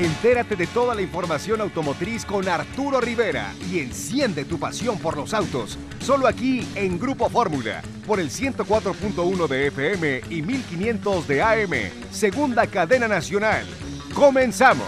Entérate de toda la información automotriz con Arturo Rivera y enciende tu pasión por los autos. Solo aquí en Grupo Fórmula, por el 104.1 de FM y 1500 de AM, segunda cadena nacional. ¡Comenzamos!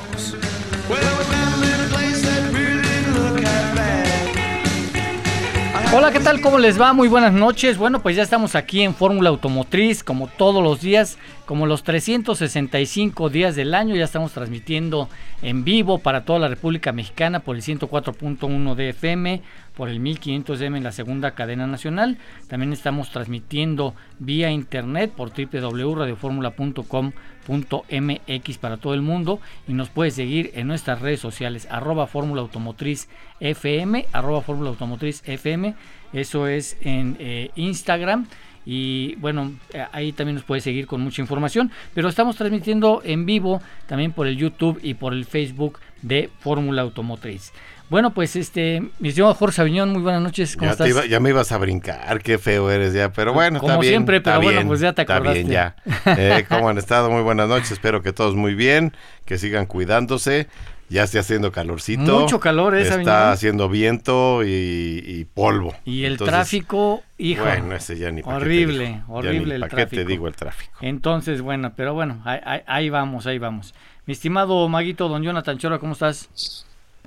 Hola, ¿qué tal? ¿Cómo les va? Muy buenas noches. Bueno, pues ya estamos aquí en Fórmula Automotriz, como todos los días, como los 365 días del año. Ya estamos transmitiendo en vivo para toda la República Mexicana por el 104.1 de FM, por el 1500M en la segunda cadena nacional. También estamos transmitiendo vía internet por www.radioformula.com.mx para todo el mundo y nos puede seguir en nuestras redes sociales arroba Fórmula Automotriz FM, Fórmula Automotriz FM, eso es en eh, Instagram y bueno, eh, ahí también nos puede seguir con mucha información, pero estamos transmitiendo en vivo también por el YouTube y por el Facebook de Fórmula Automotriz. Bueno, pues este, mi señor Jorge Aviñón, muy buenas noches, ¿cómo ya estás? ya me ibas a brincar, qué feo eres ya, pero bueno, Como está bien. siempre, pero está bueno, bien, pues ya te Está acordaste. bien, ya. Eh, ¿Cómo han estado? Muy buenas noches, espero que todos muy bien, que sigan cuidándose. Ya esté haciendo calorcito. Mucho calor, ¿eh, Está Aviñón? haciendo viento y, y polvo. Y el Entonces, tráfico, hijo, Bueno, ese ya ni pa' qué te horrible, digo. Ya horrible ni el pa' qué tráfico. te digo el tráfico. Entonces, bueno, pero bueno, ahí, ahí- ahí vamos, ahí vamos. Mi estimado Maguito, don Jonathan Chora, ¿cómo estás?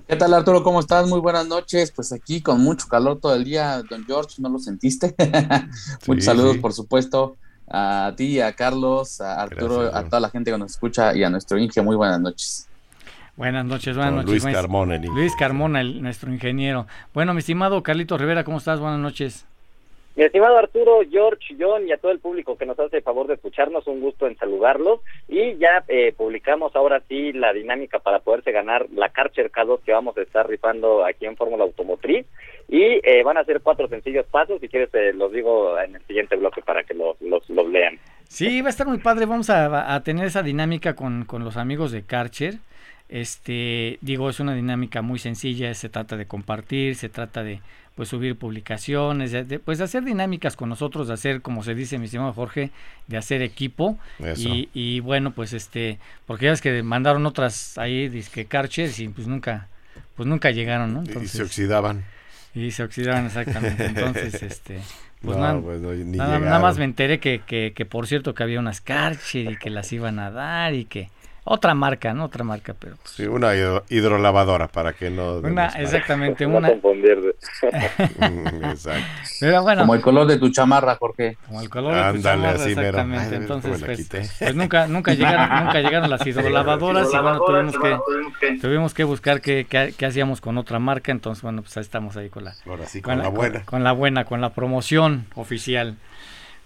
¿Qué tal Arturo? ¿Cómo estás? Muy buenas noches. Pues aquí con mucho calor todo el día, don George, ¿no lo sentiste? Muchos Sí, saludos, sí. por supuesto, a ti, a Carlos, a Arturo, Gracias, a toda la gente que nos escucha y a nuestro Inge. Muy buenas noches. Buenas noches, buenas noches. Luis. Carmona, el Luis Carmona, el- nuestro ingeniero. Bueno, mi estimado Carlito Rivera, ¿cómo estás? Buenas noches. Mi estimado Arturo, George, John y a todo el público que nos hace el favor de escucharnos, un gusto en saludarlos. Y ya eh, publicamos ahora sí la dinámica para poderse ganar la Karcher K2 que vamos a estar rifando aquí en Fórmula Automotriz. Y eh, van a ser cuatro sencillos pasos, si quieres eh, los digo en el siguiente bloque para que los, los, los lean. Sí, va a estar muy padre. Vamos a, a tener esa dinámica con, con los amigos de Karcher. Este, digo, es una dinámica muy sencilla. Se trata de compartir, se trata de pues subir publicaciones, de, de, pues de hacer dinámicas con nosotros, de hacer, como se dice, mi estimado Jorge, de hacer equipo. Y, y bueno, pues este, porque ya ves que mandaron otras ahí, disque Karcher, y pues nunca, pues nunca llegaron, ¿no? Y se oxidaban. y se oxidaron exactamente. Entonces, este, pues no, nada, pues, no, Nada, más me enteré que, que, que, por cierto que había unas Karcher y que las iban a dar y que otra marca, ¿no? Otra marca, pero pues, Sí, una hidro- hidrolavadora para que no... una, exactamente No una, confundir. Mm, Exacto. pero bueno, Como el color de tu chamarra, Jorge. como el color de tu Ándale, chamarra, así exactamente, Ay, entonces pues, quité. pues nunca, nunca llegaron, nunca llegaron las hidrolavadoras y bueno, tuvimos que, tuvimos que buscar qué, qué, qué hacíamos con otra marca, entonces bueno, pues ahí estamos ahí con la, Ahora sí, con, la buena. Con, la buena, con la promoción oficial.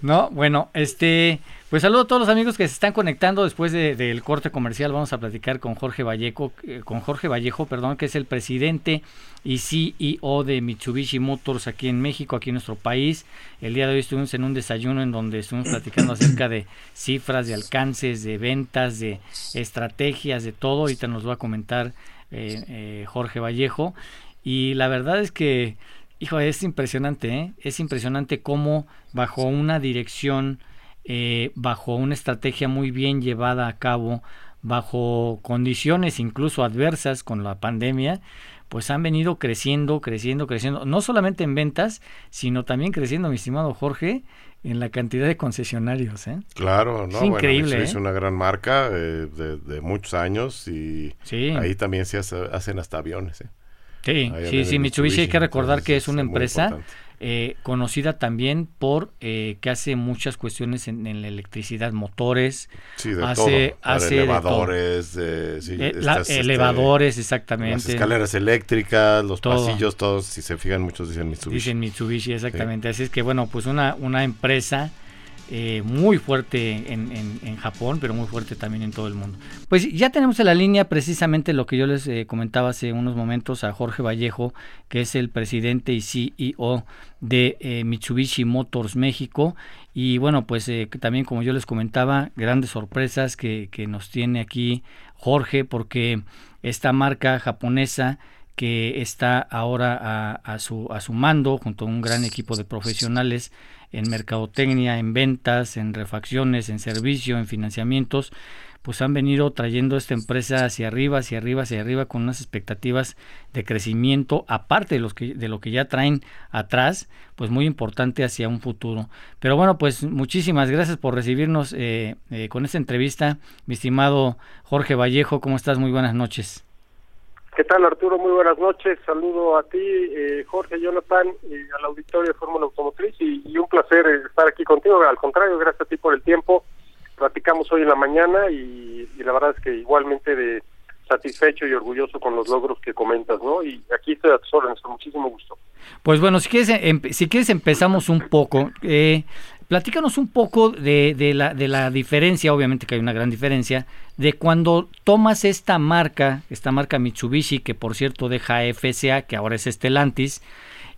No, bueno, este, pues saludo a todos los amigos que se están conectando después de- del corte comercial. Vamos a platicar con Jorge Vallejo, eh, con Jorge Vallejo, perdón, que es el presidente y CEO de Mitsubishi Motors aquí en México, aquí en nuestro país. El día de hoy estuvimos en un desayuno en donde estuvimos platicando acerca de cifras, de alcances, de ventas, de estrategias, de todo. Ahorita nos va a comentar eh, eh, Jorge Vallejo. Y la verdad es que Hijo, es impresionante, ¿eh? Es impresionante cómo bajo una dirección, eh, bajo una estrategia muy bien llevada a cabo, bajo condiciones incluso adversas con la pandemia, pues han venido creciendo, creciendo, creciendo, no solamente en ventas, sino también creciendo, mi estimado Jorge, en la cantidad de concesionarios, ¿eh? Claro, Es ¿no? increíble, Bueno, es ¿eh? una gran marca eh, de, de muchos años y Sí. ahí también se hace- hacen hasta aviones. ¿eh? Sí, Ahí sí, sí, Mitsubishi hay que recordar que es una empresa eh, conocida también por eh, que hace muchas cuestiones en, en la electricidad, motores, Sí, de hace- todo. Hace elevadores, de, sí, eh, la- estas, este, elevadores, las exactamente. escaleras eléctricas, los Todo. pasillos, todos, si se fijan, muchos dicen Mitsubishi. Dicen Mitsubishi, exactamente. Así es que, bueno, pues una, una empresa eh, muy fuerte en, en- Japón, pero muy fuerte también en todo el mundo. Pues ya tenemos en la línea precisamente lo que yo les eh, comentaba hace unos momentos a Jorge Vallejo, que es el presidente y CEO de eh, Mitsubishi Motors México. Y bueno, pues también como yo les comentaba, grandes sorpresas que, que nos tiene aquí Jorge, porque esta marca japonesa que está ahora a, su, a su mando junto a un gran equipo de profesionales en mercadotecnia, en ventas, en refacciones, en servicio, en financiamientos, pues han venido trayendo esta empresa hacia arriba, hacia arriba, hacia arriba con unas expectativas de crecimiento aparte de los que de lo que ya traen atrás, pues muy importante hacia un futuro. Pero bueno, pues muchísimas gracias por recibirnos eh, eh, con esta entrevista, mi estimado Jorge Vallejo, ¿cómo estás? Muy buenas noches. ¿Qué tal Arturo? Muy buenas noches. Saludo a ti, eh, Jorge, Jonathan, al auditorio de Fórmula Automotriz y, un placer estar aquí contigo. Al contrario, gracias a ti por el tiempo. Platicamos hoy en la mañana y, la verdad es que igualmente de satisfecho y orgulloso con los logros que comentas, ¿no? Y aquí estoy a tus órdenes, con muchísimo gusto. Pues bueno, si quieres, em, si quieres empezamos un poco. Eh, Platícanos un poco de, la, de la diferencia, obviamente que hay una gran diferencia, de cuando tomas esta marca, esta marca Mitsubishi, que por cierto deja FCA, que ahora es Stellantis,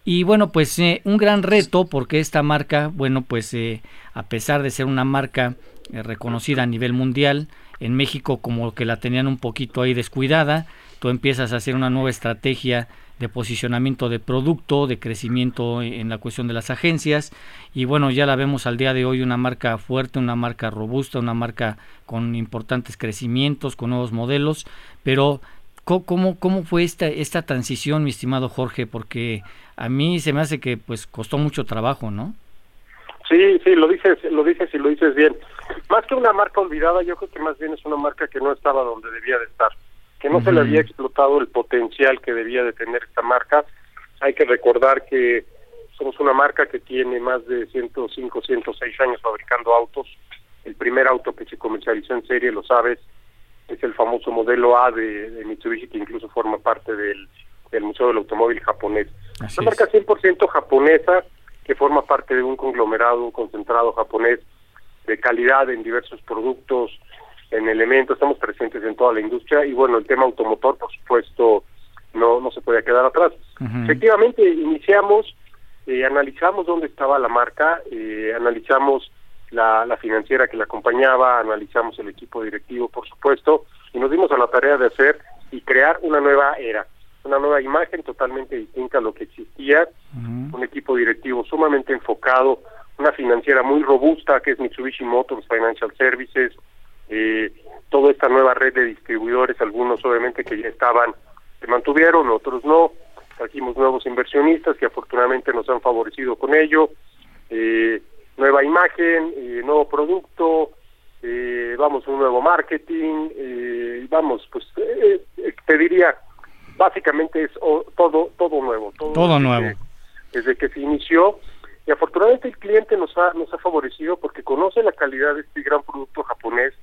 y bueno, pues eh, un gran reto porque esta marca, bueno, pues eh, a pesar de ser una marca eh, reconocida a nivel mundial, en México como que la tenían un poquito ahí descuidada, tú empiezas a hacer una nueva estrategia de posicionamiento de producto, de crecimiento en la cuestión de las agencias y bueno, ya la vemos al día de hoy una marca fuerte, una marca robusta, una marca con importantes crecimientos, con nuevos modelos, pero ¿cómo, cómo fue esta, esta transición, mi estimado Jorge? Porque a mí se me hace que pues costó mucho trabajo, ¿no? Sí, sí, lo dices, lo dices y lo dices bien. Más que una marca olvidada, yo creo que más bien es una marca que no estaba donde debía de estar que no se le había explotado el potencial que debía de tener esta marca. Hay que recordar que somos una marca que tiene más de 105, 106 años fabricando autos. El primer auto que se comercializó en serie, lo sabes, es el famoso modelo A de, Mitsubishi, que incluso forma parte del, del Museo del Automóvil japonés. una marca 100% japonesa que forma parte de un conglomerado concentrado japonés de calidad en diversos productos, en elementos, estamos presentes en toda la industria y bueno, el tema automotor, por supuesto, no, no se podía quedar atrás. Efectivamente, iniciamos, eh, analizamos dónde estaba la marca, eh, analizamos la, la financiera que la acompañaba, analizamos el equipo directivo, por supuesto, y nos dimos a la tarea de hacer y crear una nueva era, una nueva imagen totalmente distinta a lo que existía, un equipo directivo sumamente enfocado, una financiera muy robusta que es Mitsubishi Motors Financial Services, eh, toda esta nueva red de distribuidores, algunos obviamente que ya estaban, se mantuvieron, otros no, trajimos nuevos inversionistas que afortunadamente nos han favorecido con ello, eh, nueva imagen, eh, nuevo producto, eh, vamos, un nuevo marketing, eh, vamos, pues eh, te diría, básicamente es todo todo nuevo. Todo, nuevo. Desde que se inició, y afortunadamente el cliente nos ha, nos ha favorecido porque conoce la calidad de este gran producto japonés,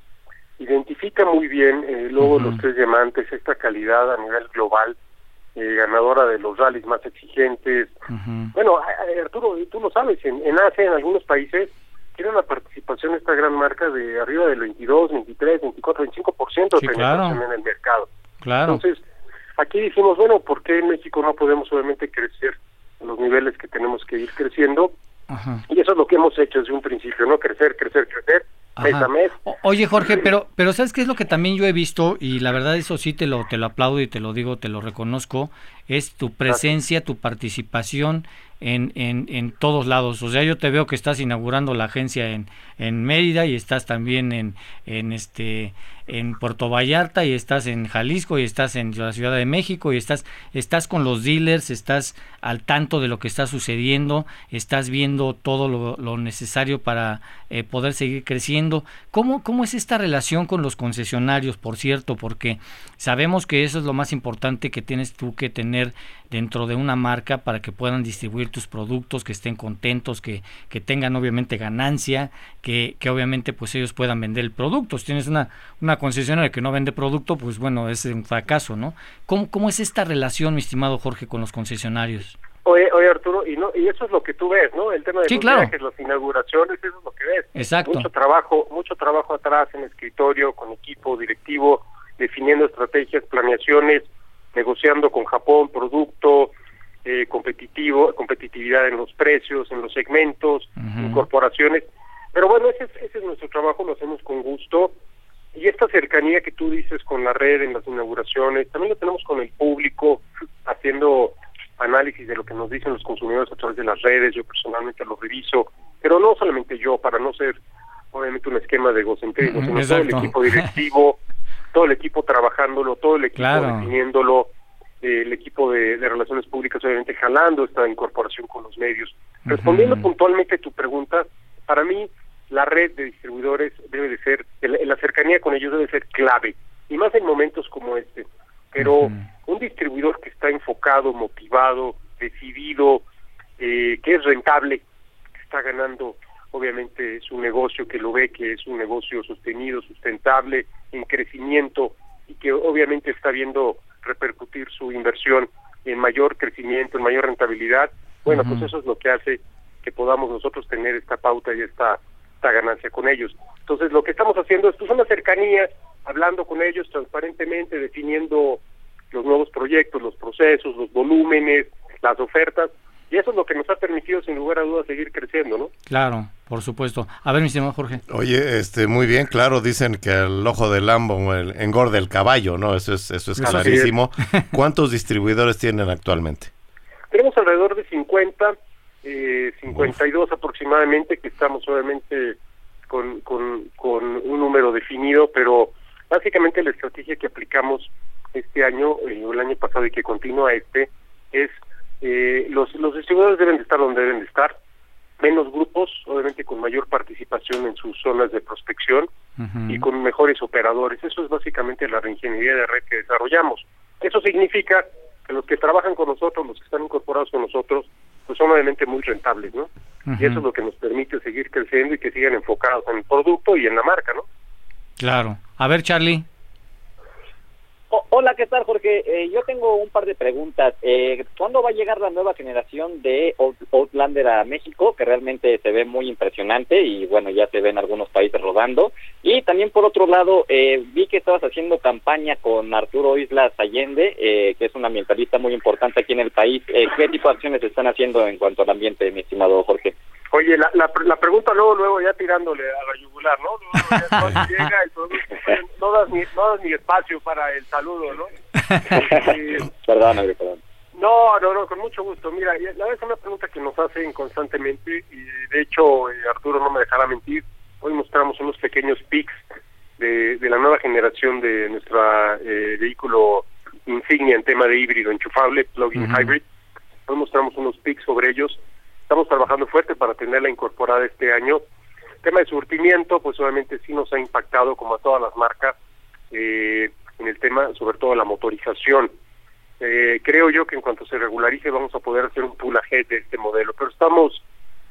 identifica muy bien eh, luego los tres diamantes, esta calidad a nivel global, eh, ganadora de los rallies más exigentes. Bueno, Arturo, tú lo sabes, en, en Asia, en algunos países, tiene una participación esta gran marca de arriba del 22, 23, 24, 25% de penetración en el mercado. Claro. Entonces, aquí dijimos, bueno, ¿por qué en México no podemos obviamente crecer a los niveles que tenemos que ir creciendo? Y eso es lo que hemos hecho desde un principio, ¿no? Crecer, crecer, crecer Oye, Jorge, pero, pero ¿sabes qué es lo que también yo he visto? Y la verdad eso sí te lo, te lo aplaudo y te lo digo, te lo reconozco, es tu presencia, tu participación en, en, en todos lados. O sea, yo te veo que estás inaugurando la agencia en, en Mérida y estás también en, en este en Puerto Vallarta y estás en Jalisco y estás en la Ciudad de México y estás estás con los dealers, estás al tanto de lo que está sucediendo, estás viendo todo lo, necesario para eh, poder seguir creciendo. ¿Cómo, ¿Cómo es esta relación con los concesionarios, por cierto? Porque sabemos que eso es lo más importante que tienes tú que tener dentro de una marca para que puedan distribuir tus productos, que estén contentos, que, que tengan obviamente ganancia, que, que obviamente pues ellos puedan vender el producto. Si tienes una, una concesionaria que no vende producto, pues bueno, es un fracaso, ¿no? ¿Cómo, cómo es esta relación, mi estimado Jorge, con los concesionarios? Oye, oye Arturo, y, no, y eso es lo que tú ves, ¿no? El tema de los viajes, las inauguraciones, eso es lo que ves. Exacto. Mucho trabajo, mucho trabajo atrás en escritorio, con equipo directivo, definiendo estrategias, planeaciones, negociando con Japón producto eh, competitivo, competitividad en los precios, en los segmentos, incorporaciones. Pero bueno, ese es, ese es nuestro trabajo, lo hacemos con gusto. Y esta cercanía que tú dices con la red en las inauguraciones, también lo tenemos con el público, haciendo análisis de lo que nos dicen los consumidores a través de las redes, yo personalmente lo reviso, pero no solamente yo, para no ser obviamente un esquema de egocentrismo, sino todo el equipo directivo, todo el equipo trabajándolo, todo el equipo definiéndolo, eh, el equipo de, relaciones públicas obviamente jalando esta incorporación con los medios. Respondiendo puntualmente a tu pregunta, para mí la red de distribuidores debe de ser, la cercanía con ellos debe ser clave, y más en momentos como este. Pero un distribuidor que está enfocado, motivado, decidido, eh, que es rentable, que está ganando obviamente su negocio, que lo ve que es un negocio sostenido, sustentable, en crecimiento y que obviamente está viendo repercutir su inversión en mayor crecimiento, en mayor rentabilidad, bueno, pues eso es lo que hace que podamos nosotros tener esta pauta y esta, esta ganancia con ellos. Entonces, lo que estamos haciendo es pues, una cercanía, hablando con ellos transparentemente, definiendo los nuevos proyectos, los procesos, los volúmenes, las ofertas, y eso es lo que nos ha permitido, sin lugar a dudas, seguir creciendo, ¿no? Claro, por supuesto. A ver, mi estimado Jorge. Oye, este, muy bien, claro, dicen que el ojo del lambo el, engorda el caballo, ¿no? Eso es, eso es clarísimo. ¿Cuántos distribuidores tienen actualmente? Tenemos alrededor de 50, eh, 52 aproximadamente, que estamos obviamente con, con, con un número definido, pero básicamente la estrategia que aplicamos este año, eh, o el año pasado y que continúa este, es eh, los, los distribuidores deben de estar donde deben de estar, menos grupos, obviamente con mayor participación en sus zonas de prospección y con mejores operadores. Eso es básicamente la reingeniería de red que desarrollamos. Eso significa que los que trabajan con nosotros, los que están incorporados con nosotros, pues son obviamente muy rentables, ¿no? Y eso es lo que nos permite seguir creciendo y que sigan enfocados en el producto y en la marca, ¿no? Claro. A ver, Charlie hola, ¿qué tal, Jorge? Eh, yo tengo un par de preguntas. Eh, ¿Cuándo va a llegar la nueva generación de Outlander a México? Que realmente se ve muy impresionante y bueno, ya se ve en algunos países rodando. Y también, por otro lado, eh, vi que estabas haciendo campaña con Arturo Islas Allende, eh, que es un ambientalista muy importante aquí en el país. ¿Qué tipo de acciones están haciendo en cuanto al ambiente, mi estimado Jorge? Oye, la, la, la, pregunta luego, luego ya tirándole a la yugular, ¿no? Luego, llega y no, das ni, no das ni espacio para el saludo, ¿no? perdón, perdón. No, no, no, con mucho gusto. Mira, la verdad es una pregunta que nos hacen constantemente y de hecho eh, Arturo no me dejará mentir. Hoy mostramos unos pequeños pics de, de la nueva generación de nuestro eh, vehículo insignia en tema de híbrido enchufable, plug-in hybrid. Hoy mostramos unos pics sobre ellos Estamos trabajando fuerte para tenerla incorporada este año. El tema de surtimiento, pues obviamente sí nos ha impactado como a todas las marcas eh, en el tema, sobre todo la motorización. Eh, creo yo que en cuanto se regularice vamos a poder hacer un pull ahead de este modelo, pero estamos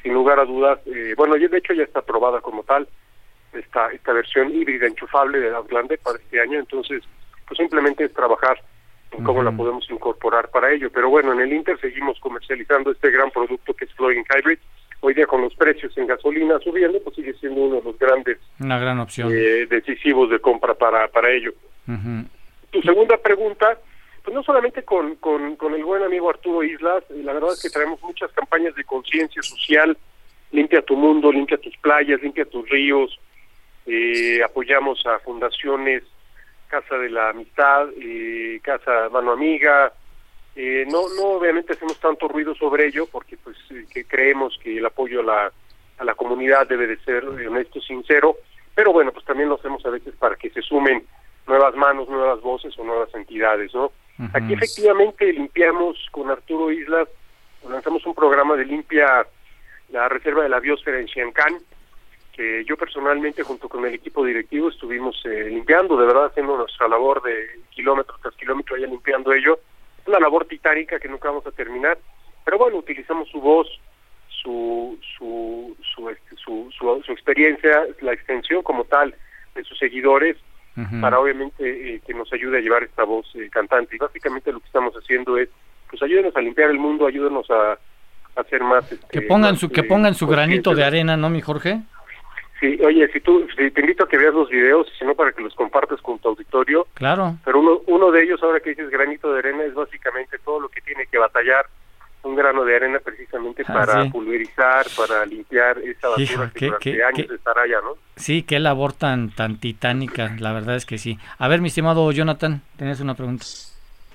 sin lugar a dudas, eh, bueno, de hecho ya está aprobada como tal esta esta versión híbrida enchufable de Outlander para este año, entonces pues simplemente es trabajar cómo la podemos incorporar para ello. Pero bueno, en el Inter seguimos comercializando este gran producto que es Flooring Hybrid. Hoy día con los precios en gasolina subiendo, pues sigue siendo uno de los grandes Una gran opción. Eh, decisivos de compra para, para ello. Tu segunda pregunta, pues no solamente con, con, con el buen amigo Arturo Islas, eh, la verdad es que traemos muchas campañas de conciencia social, limpia tu mundo, limpia tus playas, limpia tus ríos, eh, apoyamos a fundaciones Casa de la Amistad, eh, Casa Mano Amiga. Eh, no, no obviamente hacemos tanto ruido sobre ello porque pues eh, que creemos que el apoyo a la, a la comunidad debe de ser honesto, sincero, pero bueno, pues también lo hacemos a veces para que se sumen nuevas manos, nuevas voces o nuevas entidades, ¿no? Aquí efectivamente limpiamos con Arturo Islas, lanzamos un programa de limpia la reserva de la biosfera en Xiancán, que yo personalmente junto con el equipo directivo estuvimos eh, limpiando, de verdad haciendo nuestra labor de kilómetro tras kilómetro allá limpiando ello. Una labor titánica que nunca vamos a terminar, pero bueno, utilizamos su voz, su su su, este, su, su, experiencia, la extensión como tal de sus seguidores, para obviamente eh, que nos ayude a llevar esta voz eh, cantante. Y básicamente lo que estamos haciendo es, pues ayúdenos a limpiar el mundo, ayúdenos a, hacer más... Este, que pongan su, que pongan su granito de arena, ¿no, mi Jorge? Sí, oye, si tú, te invito a que veas los videos, si no para que los compartas con tu auditorio. Claro. Pero uno, uno de ellos, ahora que dices granito de arena, es básicamente todo lo que tiene que batallar un grano de arena precisamente ah, para pulverizar, para limpiar esa basura que durante años estará allá, ¿no? Sí, qué labor tan, tan titánica, la verdad es que sí. A ver, mi estimado Jonathan, tenés una pregunta.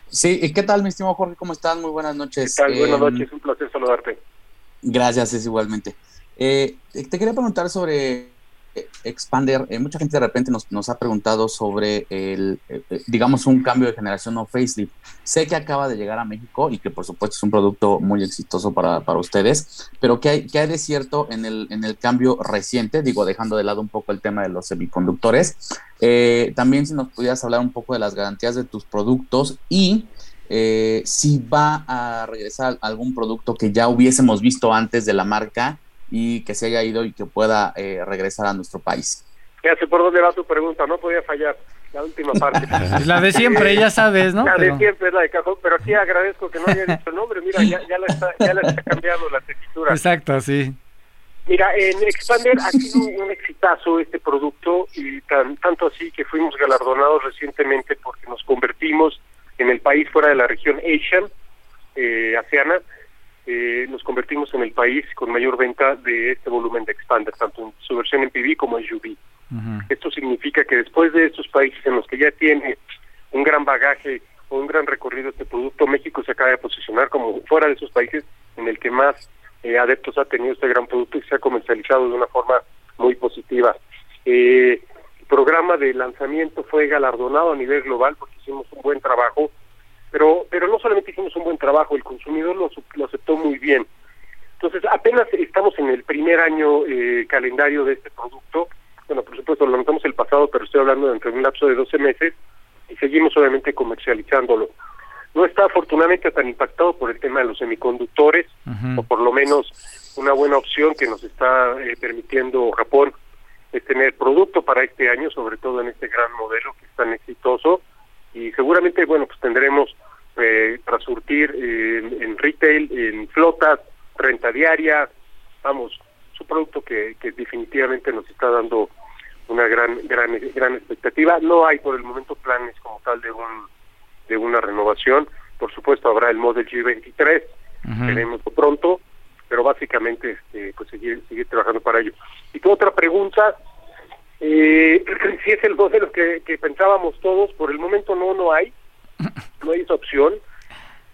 Sí, ¿qué tal, mi estimado Jorge? ¿Cómo están? Muy buenas noches. ¿Qué tal? buenas em, noches, un placer saludarte. Gracias, es igualmente. Eh, te quería preguntar sobre Expander, eh, mucha gente de repente nos, nos ha preguntado sobre el, eh, eh, digamos, un cambio de generación o facelift. Sé que acaba de llegar a México y que por supuesto es un producto muy exitoso para, para ustedes, pero ¿qué hay, ¿qué hay de cierto en el, en el cambio reciente? Digo, dejando de lado un poco el tema de los semiconductores. también si nos pudieras hablar un poco de las garantías de tus productos y si va a regresar algún producto que ya hubiésemos visto antes de la marca y que se haya ido y que pueda eh, regresar a nuestro país. Ya sé por dónde va tu pregunta, no podía fallar la última parte. la de siempre, ya sabes, ¿no? La de siempre es la de cajón, pero aquí agradezco que no haya dicho el nombre, mira, ya, ya, la está, ya la está cambiando la textura. Exacto, sí. Mira, en Expander ha sido un exitazo este producto y tan, tanto así que fuimos galardonados recientemente porque nos convertimos en el país fuera de la región Asian, eh, ASEANA, eh, nos convertimos en el país con mayor venta de este volumen de Expander, tanto en su versión en PV como en UV. Esto significa que después de estos países en los que ya tiene un gran bagaje o un gran recorrido este producto, México se acaba de posicionar como fuera de esos países en el que más eh, adeptos ha tenido este gran producto y se ha comercializado de una forma muy positiva. Eh, el programa de lanzamiento fue galardonado a nivel global porque hicimos un buen trabajo pero pero no solamente hicimos un buen trabajo, el consumidor lo, lo aceptó muy bien. Entonces, apenas estamos en el primer año eh, calendario de este producto. Bueno, por supuesto, lo lanzamos el pasado, pero estoy hablando de entre un lapso de 12 meses y seguimos obviamente comercializándolo. No está afortunadamente tan impactado por el tema de los semiconductores, o por lo menos una buena opción que nos está eh, permitiendo Japón es tener producto para este año, sobre todo en este gran modelo que es tan exitoso y seguramente, bueno, pues tendremos eh, para surtir en, retail, en flotas, renta diaria, vamos, es un producto que, que definitivamente nos está dando una gran gran gran expectativa. No hay por el momento planes como tal de un de una renovación. Por supuesto habrá el Model G23, uh pronto, pero básicamente este pues seguir seguir trabajando para ello. Y tu otra pregunta, eh, si es el modelo que, que pensábamos todos, por el momento no, no hay, no hay esa opción,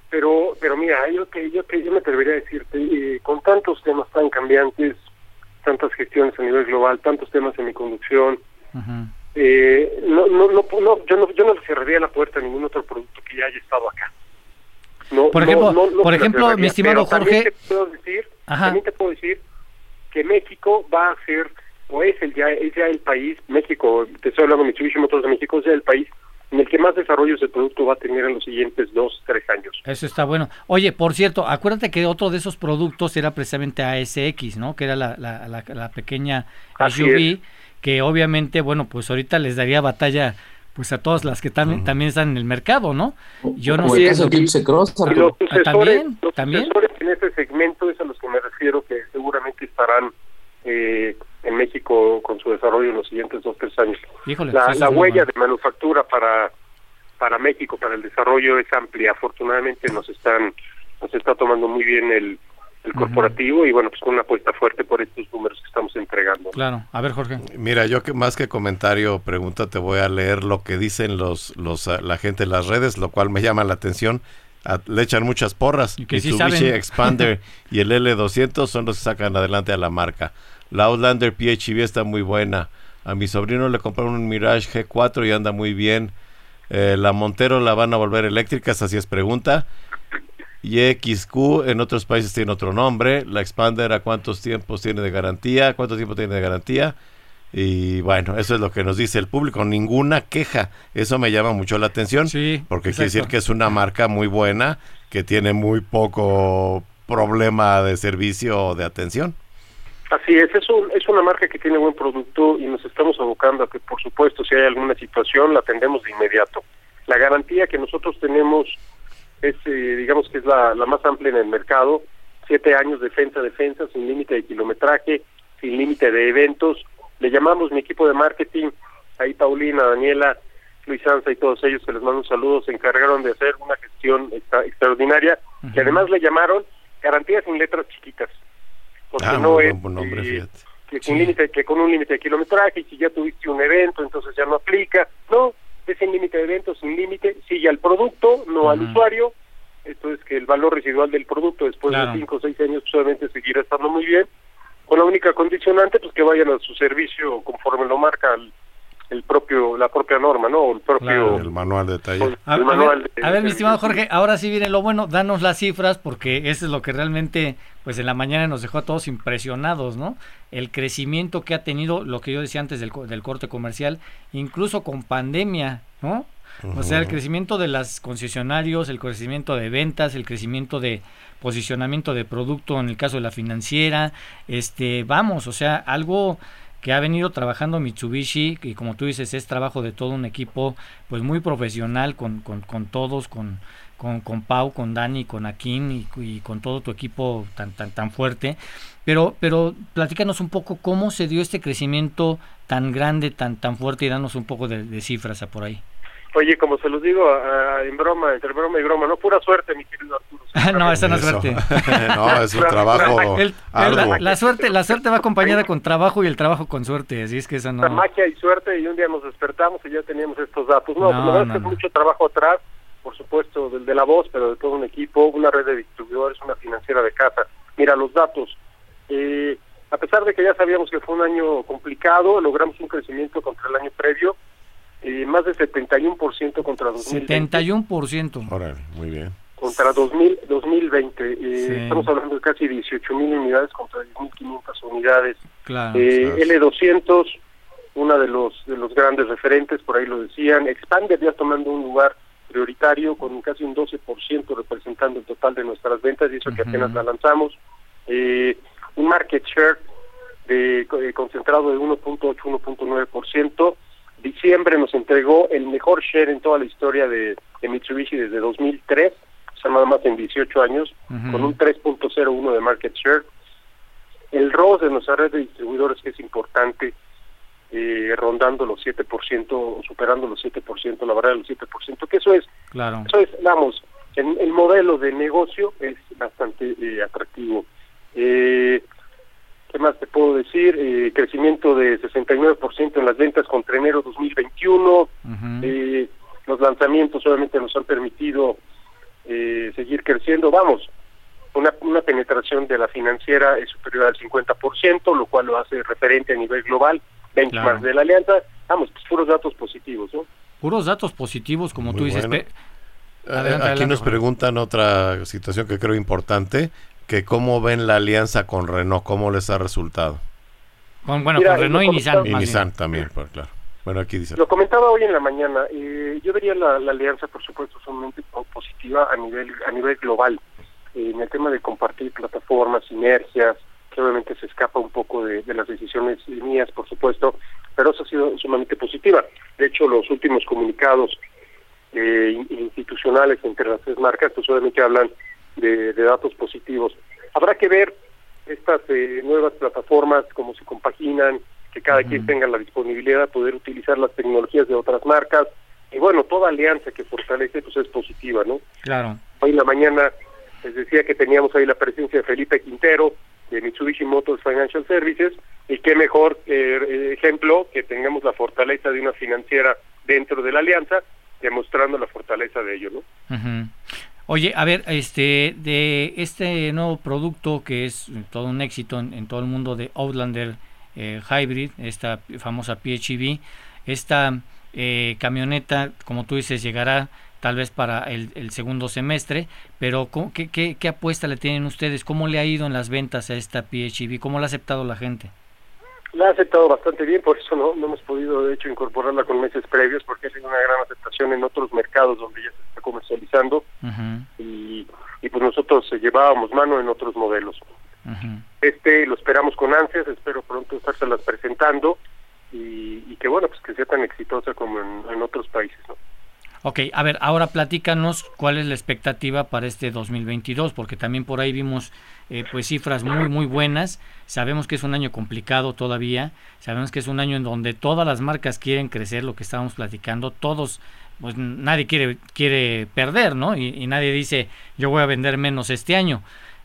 pero pero mira, yo que yo que yo me atrevería a decirte, eh, con tantos temas tan cambiantes, tantas gestiones a nivel global, tantos temas en mi conducción, eh, no, no, no, no, yo no, yo no le cerraría la puerta a ningún otro producto que ya haya estado acá. No, por ejemplo, por ejemplo, mi estimado Jorge, también te puedo decir, también te puedo decir que México va a ser o es el ya es ya el país México te estoy hablando de Mitsubishi Motors de México es ya el país en el que más desarrollos de producto va a tener en los siguientes dos tres años. Eso está bueno. Oye por cierto acuérdate que otro de esos productos era precisamente ASX no que era la, la, la, pequeña SUV que obviamente bueno pues ahorita les daría batalla pues a todas las que también también están en el mercado, ¿no? Yo no sé. Eso, Cross, los ah, también, también en ese segmento es a los que me refiero que seguramente estarán eh, en México con su desarrollo en los siguientes dos tres años. la, huella de manufactura para para México para el desarrollo es amplia. Afortunadamente nos están nos está tomando muy bien el, el corporativo y bueno pues con una apuesta fuerte por estos números que estamos entregando. Claro, a ver Jorge. Mira yo que más que comentario pregunta te voy a leer lo que dicen los los la gente en las redes, lo cual me llama la atención. le echan muchas porras. Y que sí Expander y el L200 son los que sacan adelante a la marca. La Outlander PHEV está muy buena. A mi sobrino le compraron un Mirage G4 y anda muy bien. Eh, la Montero la van a volver eléctrica, así es pregunta. Y XQ en otros países tiene otro nombre. La Expander a cuántos tiempos tiene de garantía, cuánto tiempo tiene de garantía. Y bueno, eso es lo que nos dice el público, ninguna queja. Eso me llama mucho la atención, sí, porque quiere decir que es una marca muy buena, que tiene muy poco problema de servicio o de atención. Así es, es, es una marca que tiene buen producto y nos estamos abocando a que, por supuesto, si hay alguna situación, la atendemos de inmediato. La garantía que nosotros tenemos es, eh, digamos que es la, la más amplia en el mercado, siete años defensa, defensa, sin límite de kilometraje, sin límite de eventos. Le llamamos mi equipo de marketing, ahí Paulina, Daniela, Luis Sanza y todos ellos, que les mando un saludo, se encargaron de hacer una gestión extraordinaria, que además le llamaron garantías sin letras chiquitas porque ah, no es que, con límite, que con un límite de kilometraje, y si ya tuviste un evento, entonces ya no aplica. No, es sin límite de eventos, sin límite, sigue al producto, no al usuario. Esto es que el valor residual del producto después de cinco o seis años solamente seguirá estando muy bien. con la única condicionante pues que vayan a su servicio conforme lo marca el, el propio la propia norma, ¿no? El propio Claro. El manual de taller. A, el a manual ver, de- a ver, mi estimado. Jorge, ahora sí viene lo bueno, danos las cifras porque eso es lo que realmente, pues en la mañana nos dejó a todos impresionados, ¿no? El crecimiento que ha tenido, lo que yo decía antes del, co- del corte comercial, incluso con pandemia, ¿no? O sea, el crecimiento de las concesionarios, el crecimiento de ventas, el crecimiento de posicionamiento de producto en el caso de la financiera, este, vamos, o sea, algo que ha venido trabajando Mitsubishi y como tú dices es trabajo de todo un equipo pues muy profesional con, con, con todos, con, con, con Pau, con Dani, con Akin y, con todo tu equipo tan, tan, tan fuerte. Pero, pero platícanos un poco cómo se dio este crecimiento tan grande, tan, tan fuerte y danos un poco de, de cifras a por ahí. Oye, como se los digo a- a- en broma, entre broma y broma, no pura suerte, mi querido Arturo. no, esa no es suerte. no, es un trabajo El- la, la suerte, la suerte va acompañada con trabajo y el trabajo con suerte, así es que esa La no. magia y suerte y un día nos despertamos y ya teníamos estos datos. No, No, pues la no, es que no. es mucho trabajo atrás, por supuesto, del de la voz, pero de todo un equipo, una red de distribuidores, una financiera de casa. Mira, los datos. Eh, a pesar de que ya sabíamos que fue un año complicado, logramos un crecimiento contra el año previo, eh, más de 71% contra 2020. 71%. Órale, muy bien. contra 2000, 2020. Eh, Sí. Estamos hablando de casi 18 mil unidades contra 10.500 unidades. Claro. Eh, claro. L200, una de los de los grandes referentes, por ahí lo decían. Expander ya tomando un lugar prioritario con casi un 12% representando el total de nuestras ventas y eso que apenas la lanzamos. Eh, un market share de, eh, concentrado de 1.8, 1.9%. Diciembre nos entregó el mejor share en toda la historia de, de Mitsubishi desde 2003, o sea, nada más en 18 años, Ujú. con un 3.01 de market share. El ROS de nuestra red de distribuidores, que es importante, eh, rondando los 7%, o superando los 7%, la barrera de los 7%, que eso es, Claro. eso es, vamos, el, el modelo de negocio es bastante eh, atractivo. Eh, ¿Qué más te puedo decir? Eh, crecimiento de 69% en las ventas contra enero 2021. Ujú. Eh, los lanzamientos obviamente nos han permitido eh, seguir creciendo. Vamos, una, una penetración de la financiera es superior al 50%, lo cual lo hace referente a nivel global, benchmark Claro. de la alianza. Vamos, pues puros datos positivos, ¿no? Puros datos positivos, como Muy tú dices. bueno. Eh, Adelante, Aquí adelante, nos preguntan otra situación que creo importante, que cómo ven la alianza con Renault, cómo les ha resultado. Con, bueno, Mira, con Renault y Nissan. Y Nissan también, pues, claro. Bueno, aquí dice. Lo comentaba hoy en la mañana. eh, yo vería la, la alianza, por supuesto, sumamente po- positiva a nivel a nivel global. Eh, en el tema de compartir plataformas, sinergias, que obviamente se escapa un poco de, de las decisiones mías, por supuesto, pero eso ha sido sumamente positiva. De hecho, los últimos comunicados eh, in- institucionales entre las tres marcas, pues obviamente hablan de, de datos positivos. Habrá que ver estas eh, nuevas plataformas, cómo se compaginan, que cada quien tenga la disponibilidad de poder utilizar las tecnologías de otras marcas. Y bueno, toda alianza que fortalece pues es positiva, ¿no? Claro. Hoy en la mañana les decía que teníamos ahí la presencia de Felipe Quintero de Mitsubishi Motors Financial Services y qué mejor eh, ejemplo que tengamos la fortaleza de una financiera dentro de la alianza demostrando la fortaleza de ello, ¿no? Ujú. Oye, a ver, este, de este nuevo producto que es todo un éxito en, todo el mundo de Outlander eh, Hybrid, esta famosa PHEV, esta eh, camioneta, como tú dices, llegará tal vez para el, el segundo semestre, pero ¿cómo- qué, qué, qué apuesta le tienen ustedes? ¿Cómo le ha ido en las ventas a esta PHEV? ¿Cómo la ha aceptado la gente? La ha aceptado bastante bien, por eso no, no hemos podido, de hecho, incorporarla con meses previos, porque ha sido una gran aceptación en otros mercados donde ya se está comercializando y, y pues nosotros eh, llevábamos mano en otros modelos. Este lo esperamos con ansias, espero pronto estárselas presentando y, y que, bueno, pues que sea tan exitosa como en, en otros países, ¿no? Ok, a ver, ahora platícanos cuál es la expectativa para este 2022, porque también por ahí vimos eh, pues cifras muy muy buenas. Sabemos que es un año complicado todavía, sabemos que es un año en donde todas las marcas quieren crecer, lo que estábamos platicando, todos, pues nadie quiere quiere perder, ¿no? Y, nadie dice yo voy a vender menos este año.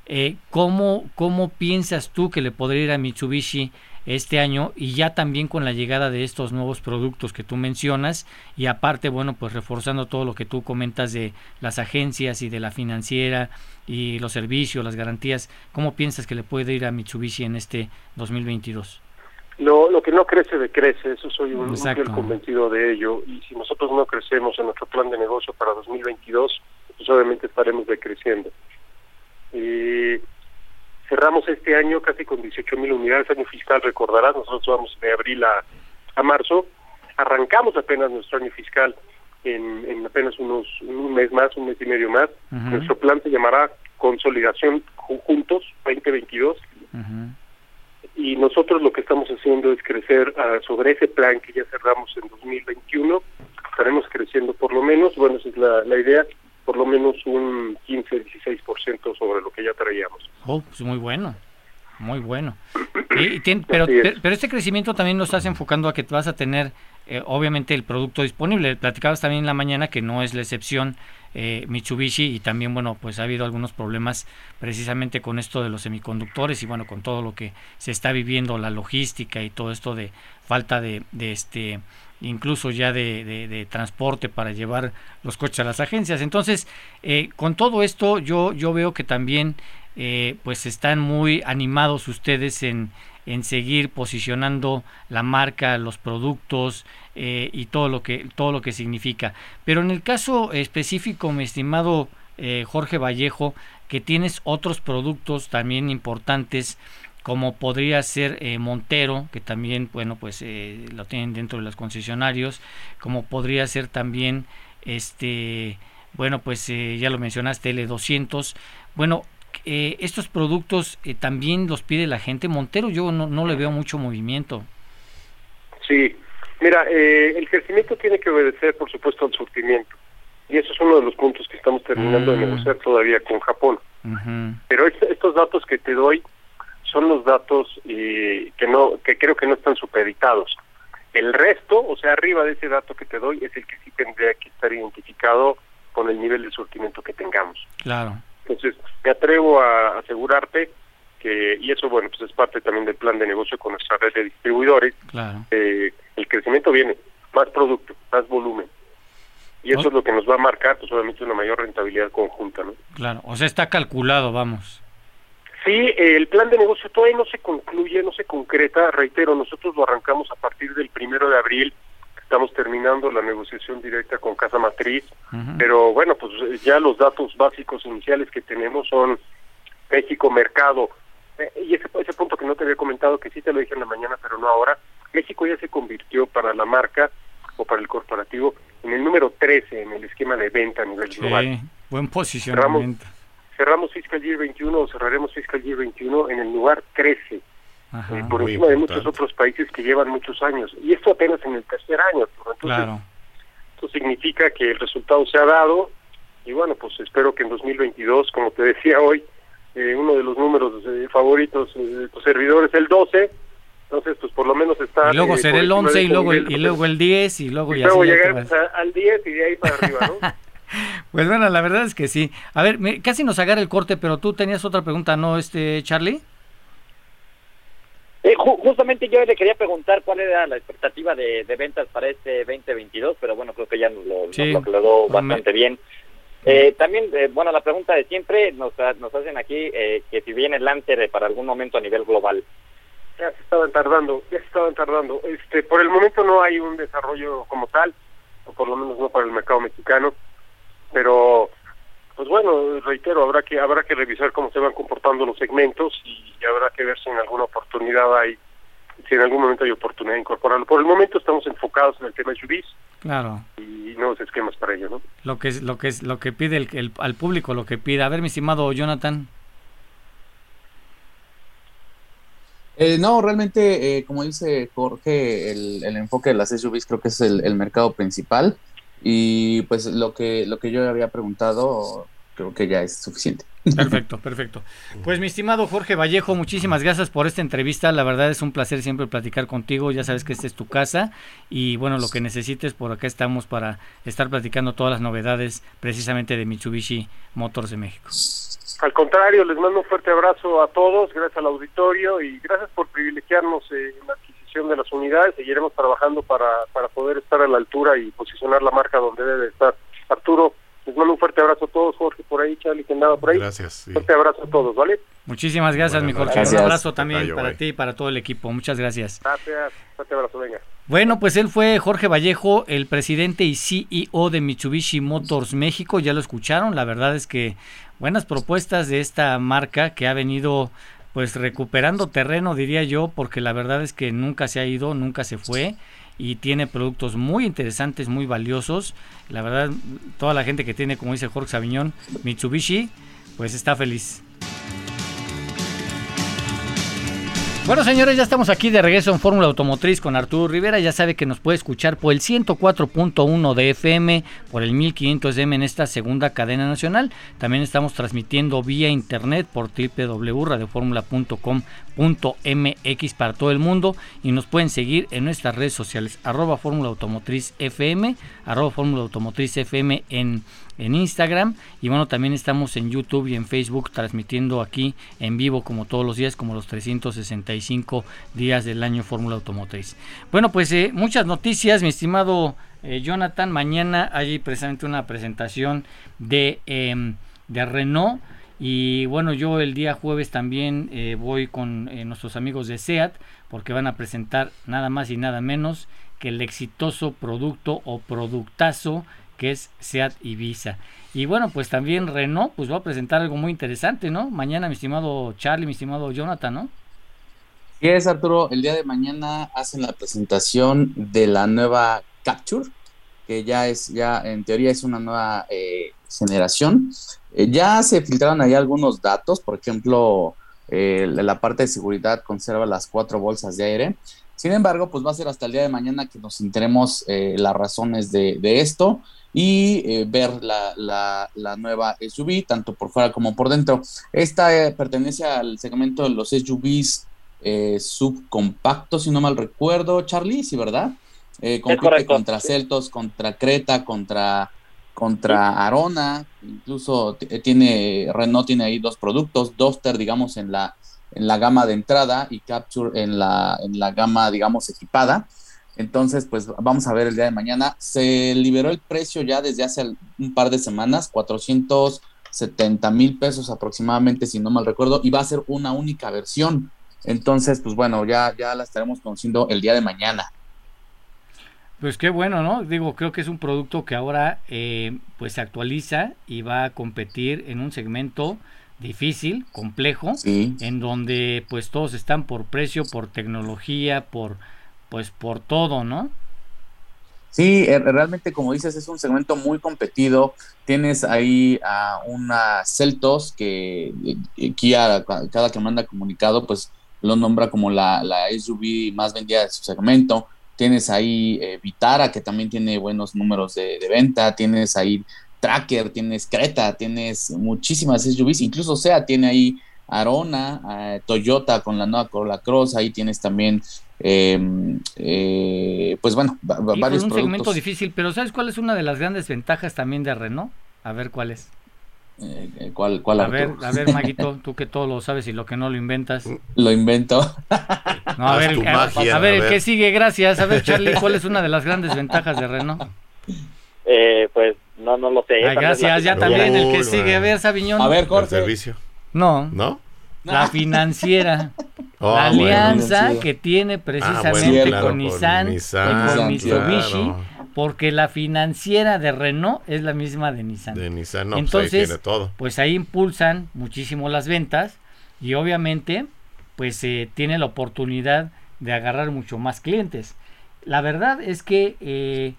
Eh, ¿cómo, ¿Cómo piensas tú que le podría ir a Mitsubishi este año y ya también con la llegada de estos nuevos productos que tú mencionas y aparte, bueno, pues reforzando todo lo que tú comentas de las agencias y de la financiera y los servicios, las garantías, ¿cómo piensas que le puede ir a Mitsubishi en este 2022? Lo, lo que no crece decrece, eso soy un, un convencido de ello. Y si nosotros no crecemos en nuestro plan de negocio para 2022, pues obviamente estaremos decreciendo. Y cerramos este año casi con 18 mil unidades, año fiscal, recordarás, nosotros vamos de abril a, a marzo, arrancamos apenas nuestro año fiscal en, en apenas unos un mes más, un mes y medio más. Nuestro plan se llamará Consolidación Juntos 2022 y nosotros lo que estamos haciendo es crecer ah, sobre ese plan que ya cerramos en 2021, estaremos creciendo por lo menos, bueno, esa es la, la idea, por lo menos un 15-16% sobre lo que ya traíamos. Oh, pues muy bueno, muy bueno. Y, pero, pero, este crecimiento también lo estás enfocando a que vas a tener, eh, obviamente, el producto disponible. Platicabas también en la mañana que no es la excepción eh, Mitsubishi y también, bueno, pues ha habido algunos problemas precisamente con esto de los semiconductores y, bueno, con todo lo que se está viviendo, la logística y todo esto de falta de, este incluso ya de, de, transporte para llevar los coches a las agencias. Entonces, eh, con todo esto, yo, yo veo que también eh, pues están muy animados ustedes en, en seguir posicionando la marca, los productos eh, y todo lo que todo lo que significa. Pero en el caso específico, mi estimado eh, Jorge Vallejo, que tienes otros productos también importantes como podría ser eh, Montero, que también, bueno, pues lo tienen dentro de los concesionarios, como podría ser también, este, bueno, pues ya lo mencionaste, L200. Bueno, eh, estos productos eh, también los pide la gente. Montero yo no, no le veo mucho movimiento. Sí, mira, eh, el crecimiento tiene que obedecer, por supuesto, al surtimiento. Y eso es uno de los puntos que estamos terminando de mm. negociar todavía con Japón. Pero estos datos que te doy son los datos que no que creo que no están supeditados. El resto, o sea, arriba de ese dato que te doy, es el que sí tendría que estar identificado con el nivel de surtimiento que tengamos. Claro. Entonces, me atrevo a asegurarte que, y eso, bueno, pues es parte también del plan de negocio con nuestra red de distribuidores, eh, el crecimiento viene, más producto, más volumen. Y eso es lo que nos va a marcar, pues obviamente, una mayor rentabilidad conjunta, ¿no? Claro, o sea, está calculado, vamos. Sí, el plan de negocio todavía no se concluye, no se concreta. Reitero, nosotros lo arrancamos a partir del primero de abril estamos terminando la negociación directa con Casa Matriz, pero bueno, pues ya los datos básicos iniciales que tenemos son México Mercado, eh, y ese, ese punto que no te había comentado, que sí te lo dije en la mañana, pero no ahora, México ya se convirtió para la marca o para el corporativo en el número 13 en el esquema de venta a nivel global. Buen posicionamiento. Cerramos, cerramos Fiscal Year 21 o cerraremos Fiscal Year 21 en el lugar 13 eh, por encima de muchos otros países que llevan muchos años. Y esto apenas en el tercer año. Entonces, Esto significa que el resultado se ha dado y bueno, pues espero que en 2022, como te decía hoy, eh, uno de los números eh, favoritos de tus servidores el 12. Entonces, pues por lo menos está... Y luego será el 11 y luego, el, y luego el 10 y luego ya... luego llegar al 10 y de ahí para arriba, ¿no? pues bueno, la verdad es que sí. A ver, casi nos agarra el corte, pero tú tenías otra pregunta, ¿no, este Charlie? Eh, justamente yo le quería preguntar cuál era la expectativa de, ventas para este 2022, pero bueno, creo que ya nos lo, sí. aclaró bastante bien. Eh, también, eh, bueno, la pregunta de siempre nos, nos hacen aquí que si viene el Lancer para algún momento a nivel global. Ya se estaban tardando, ya se estaban tardando. Este, por el momento no hay un desarrollo como tal, o por lo menos no para el mercado mexicano, pero pues bueno, reitero, habrá que habrá que revisar cómo se van comportando los segmentos y, habrá que ver si en alguna oportunidad hay, si en algún momento hay oportunidad de incorporarlo. Por el momento estamos enfocados en el tema de SUVs. Claro. Y nuevos esquemas para ello, ¿no? Lo que es lo que es lo que pide el, al público, lo que pide. A ver, mi estimado Jonathan. Eh, no, realmente, eh, como dice Jorge, el, enfoque de las SUVs creo que es el, el mercado principal. Y pues lo que, lo que yo había preguntado creo que ya es suficiente. Perfecto, perfecto. Pues mi estimado Jorge Vallejo, muchísimas gracias por esta entrevista. La verdad es un placer siempre platicar contigo. Ya sabes que esta es tu casa y bueno, lo que necesites por acá estamos para estar platicando todas las novedades precisamente de Mitsubishi Motors de México. Al contrario, les mando un fuerte abrazo a todos, gracias al auditorio y gracias por privilegiarnos en la adquisición de las unidades. Seguiremos trabajando para, para poder estar a la altura y posicionar la marca donde debe estar. Arturo, les mando un fuerte abrazo a todos, Jorge por ahí, Charlie que andaba por ahí. Gracias. sí. Fuerte abrazo a todos, ¿vale? Muchísimas gracias, Buenas mi Jorge. Un abrazo también para ti y para todo el equipo. Muchas gracias. Gracias, fuerte abrazo, venga. Bueno, pues él fue Jorge Vallejo, el presidente y CEO de Mitsubishi Motors México. Ya lo escucharon. La verdad es que buenas propuestas de esta marca que ha venido pues recuperando terreno, diría yo, porque la verdad es que nunca se ha ido, nunca se fue y tiene productos muy interesantes, muy valiosos. La verdad, toda la gente que tiene, como dice Jorge Sabiñón, Mitsubishi, pues está feliz. Bueno, señores, ya estamos aquí de regreso en Fórmula Automotriz con Arturo Rivera. Ya sabe que nos puede escuchar por el 104.1 de FM, por el 1500 M en esta segunda cadena nacional. También estamos transmitiendo vía internet por www.radioformula.com.mx para todo el mundo y nos pueden seguir en nuestras redes sociales arroba Fórmula Automotriz FM, arroba Fórmula Automotriz FM en en Instagram. Y bueno también estamos en YouTube y en Facebook transmitiendo aquí en vivo como todos los días como los 365 días del año Fórmula Automotriz. Bueno pues eh, muchas noticias mi estimado eh, Jonathan. Mañana hay precisamente una presentación de, em, de Renault. Y bueno yo el día jueves también eh, voy con nuestros amigos de SEAT porque van a presentar nada más y nada menos que el exitoso producto o productazo que es Seat Ibiza. Y bueno, pues también Renault pues va a presentar algo muy interesante, ¿no? Mañana, mi estimado Charlie, mi estimado Jonathan, ¿no? Sí Arturo, el día de mañana hacen la presentación de la nueva Capture, que ya es, ya en teoría es una nueva eh, generación. Eh, ya se filtraron ahí algunos datos, por ejemplo, eh, la parte de seguridad conserva las cuatro bolsas de aire. Sin embargo, pues va a ser hasta el día de mañana que nos enteremos eh, las razones de, de esto y eh, ver la, la, la, nueva SUV, tanto por fuera como por dentro. Esta eh, pertenece al segmento de los SUVs eh, subcompactos, si no mal recuerdo, Charlie, sí, ¿verdad? Eh, compite contra Celtos, contra Creta, contra, contra Arona, incluso tiene, Renault tiene ahí dos productos, Duster, digamos, en la, en la gama de entrada y Capture en la, en la gama, digamos, equipada. Entonces, pues vamos a ver el día de mañana. Se liberó el precio ya desde hace un par de semanas, 470 mil pesos aproximadamente, si no mal recuerdo, y va a ser una única versión. Entonces, pues bueno, ya, ya la estaremos conociendo el día de mañana. Pues qué bueno, ¿no? Digo, creo que es un producto que ahora eh, pues se actualiza y va a competir en un segmento difícil, complejo, sí. en donde pues todos están por precio, por tecnología, por pues por todo, ¿no? Sí, eh, realmente como dices es un segmento muy competido. Tienes ahí a una Celtos que eh, Kia cada que manda comunicado pues lo nombra como la, la SUV más vendida de su segmento. Tienes ahí eh, Vitara que también tiene buenos números de, de, venta. Tienes ahí Tracker, tienes Creta, tienes muchísimas SUVs. Incluso SEA tiene ahí Arona, eh, Toyota con la nueva Corolla Cross. Ahí tienes también eh, eh, pues bueno, y varios un productos. segmento difícil, pero ¿sabes cuál es una de las grandes ventajas también de Renault? A ver cuál es. Eh, ¿Cuál, cuál a ver, a ver, Maguito, tú que todo lo sabes y lo que no lo inventas. Lo invento. No, a ver, a, magia, a, ver, a ver, el que sigue, gracias. A ver, Charlie, ¿cuál es una de las grandes ventajas de Renault? Eh, pues no, no lo sé. Ay, gracias, ya también el que sigue. A ver, Sabiñón. A ver, Jorge. servicio. No. ¿No? La financiera. Oh, la alianza bueno. que tiene precisamente ah, bueno, claro, con, Nissan, Nissan, y con Mitsubishi, claro. porque la financiera de Renault es la misma de Nissan. De Nissan, no, Entonces, pues ahí tiene todo. pues ahí impulsan muchísimo las ventas y obviamente pues eh, tiene la oportunidad de agarrar mucho más clientes. La verdad es que eh,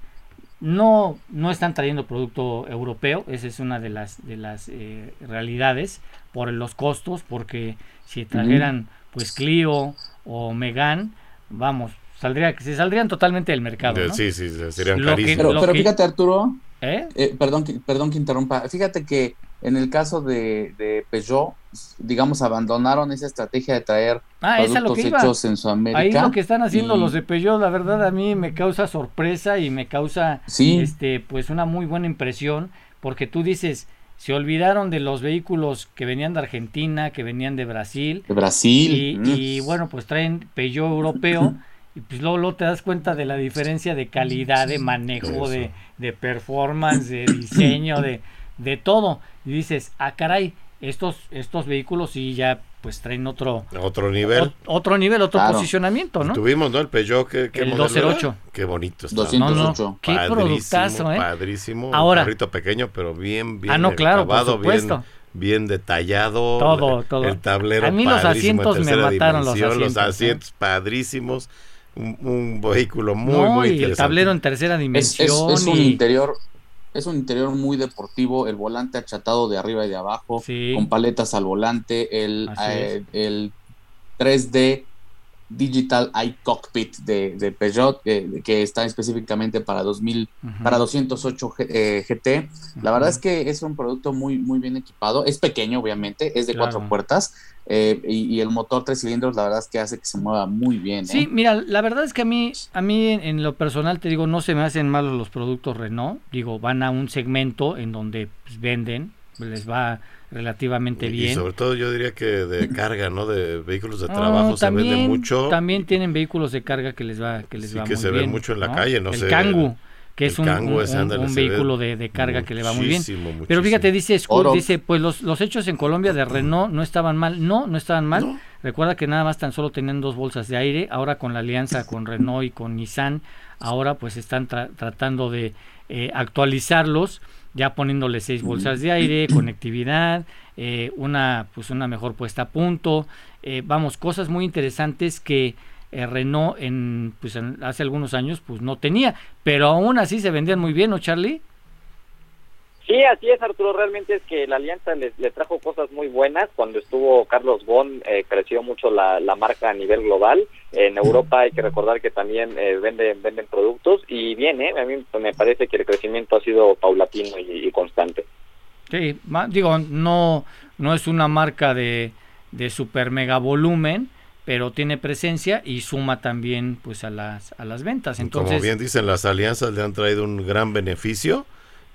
no, no están trayendo producto europeo, esa es una de las, de las eh, realidades, por los costos, porque si trajeran... Uh -huh pues Clio o Megan, vamos, saldría, se saldrían totalmente del mercado. ¿no? Sí, sí, serían carísimos. Pero, pero que... fíjate, Arturo, ¿Eh? Eh, perdón, que, perdón que interrumpa, fíjate que en el caso de, de, Peugeot, digamos, abandonaron esa estrategia de traer ah, productos hechos en Sudamérica. Ahí lo que están haciendo y... los de Peugeot, la verdad, a mí me causa sorpresa y me causa sí. este pues una muy buena impresión, porque tú dices, se olvidaron de los vehículos que venían de Argentina, que venían de Brasil. De Brasil. Y, mm. y, bueno, pues traen Peugeot europeo. Y pues luego, luego, te das cuenta de la diferencia de calidad, de manejo, de, de, performance, de diseño, de, de todo. Y dices, ah, caray, estos, estos vehículos sí ya pues traen otro otro nivel. o, otro nivel otro claro. posicionamiento no tuvimos no el Peugeot que, que el 208 qué bonito está 208 no, no, qué productazo eh padrísimo. Ahora un carrito pequeño pero bien bien ah no claro acabado, por supuesto bien, bien detallado. Todo todo. el tablero a mí los asientos me mataron los asientos los asientos ¿eh? padrísimos. Un, un, vehículo muy no, muy y interesante. el tablero en tercera dimensión es, es, es un y... interior es un interior muy deportivo, el volante achatado de arriba y de abajo, sí. con paletas al volante, el, eh, el 3D Digital Eye Cockpit de, de Peugeot, eh, que está específicamente para 2000, uh -huh. para 208 eh, GT. La uh -huh. verdad es que es un producto muy, muy bien equipado. Es pequeño, obviamente, es de Claro. cuatro puertas eh, y, y el motor tres cilindros, la verdad es que hace que se mueva muy bien. Sí, ¿eh? mira, la verdad es que a mí, a mí en, en lo personal te digo, no se me hacen malos los productos Renault. Digo, van a un segmento en donde pues, venden, les va relativamente Y- bien. Y sobre todo yo diría que de carga, ¿no? De vehículos de No, trabajo se vende también- mucho. También tienen vehículos de carga que les va, que les Sí, va que muy se ven bien. mucho en la calle, no el sé, Kangoo, que el es un, un- vehículo de, de carga que le va muy bien. Muchísimo, Pero fíjate, dice Oro. dice, pues los, los hechos en Colombia de Renault no estaban mal. No, no estaban mal. No. Recuerda que nada más tan solo tenían dos bolsas de aire. Ahora con la alianza con Renault y con Nissan, ahora pues están tra- tratando de eh, actualizarlos, ya poniéndole seis bolsas de aire, conectividad, eh, una pues una mejor puesta a punto. eh, vamos, cosas muy interesantes que eh, Renault en pues en- hace algunos años pues no tenía, pero aún así se vendían muy bien, ¿no, Charlie? Sí, así es, Arturo. Realmente es que la alianza le, le trajo cosas muy buenas. Cuando estuvo Carlos Ghosn, eh, creció mucho la, la marca a nivel global. En Europa hay que recordar que también eh, venden, venden productos y bien, ¿eh? A mí me parece que el crecimiento ha sido paulatino y, y constante. Sí, digo, no, no es una marca de, de super mega volumen, pero tiene presencia y suma también pues a las, a las ventas. Entonces, Como bien dicen, las alianzas le han traído un gran beneficio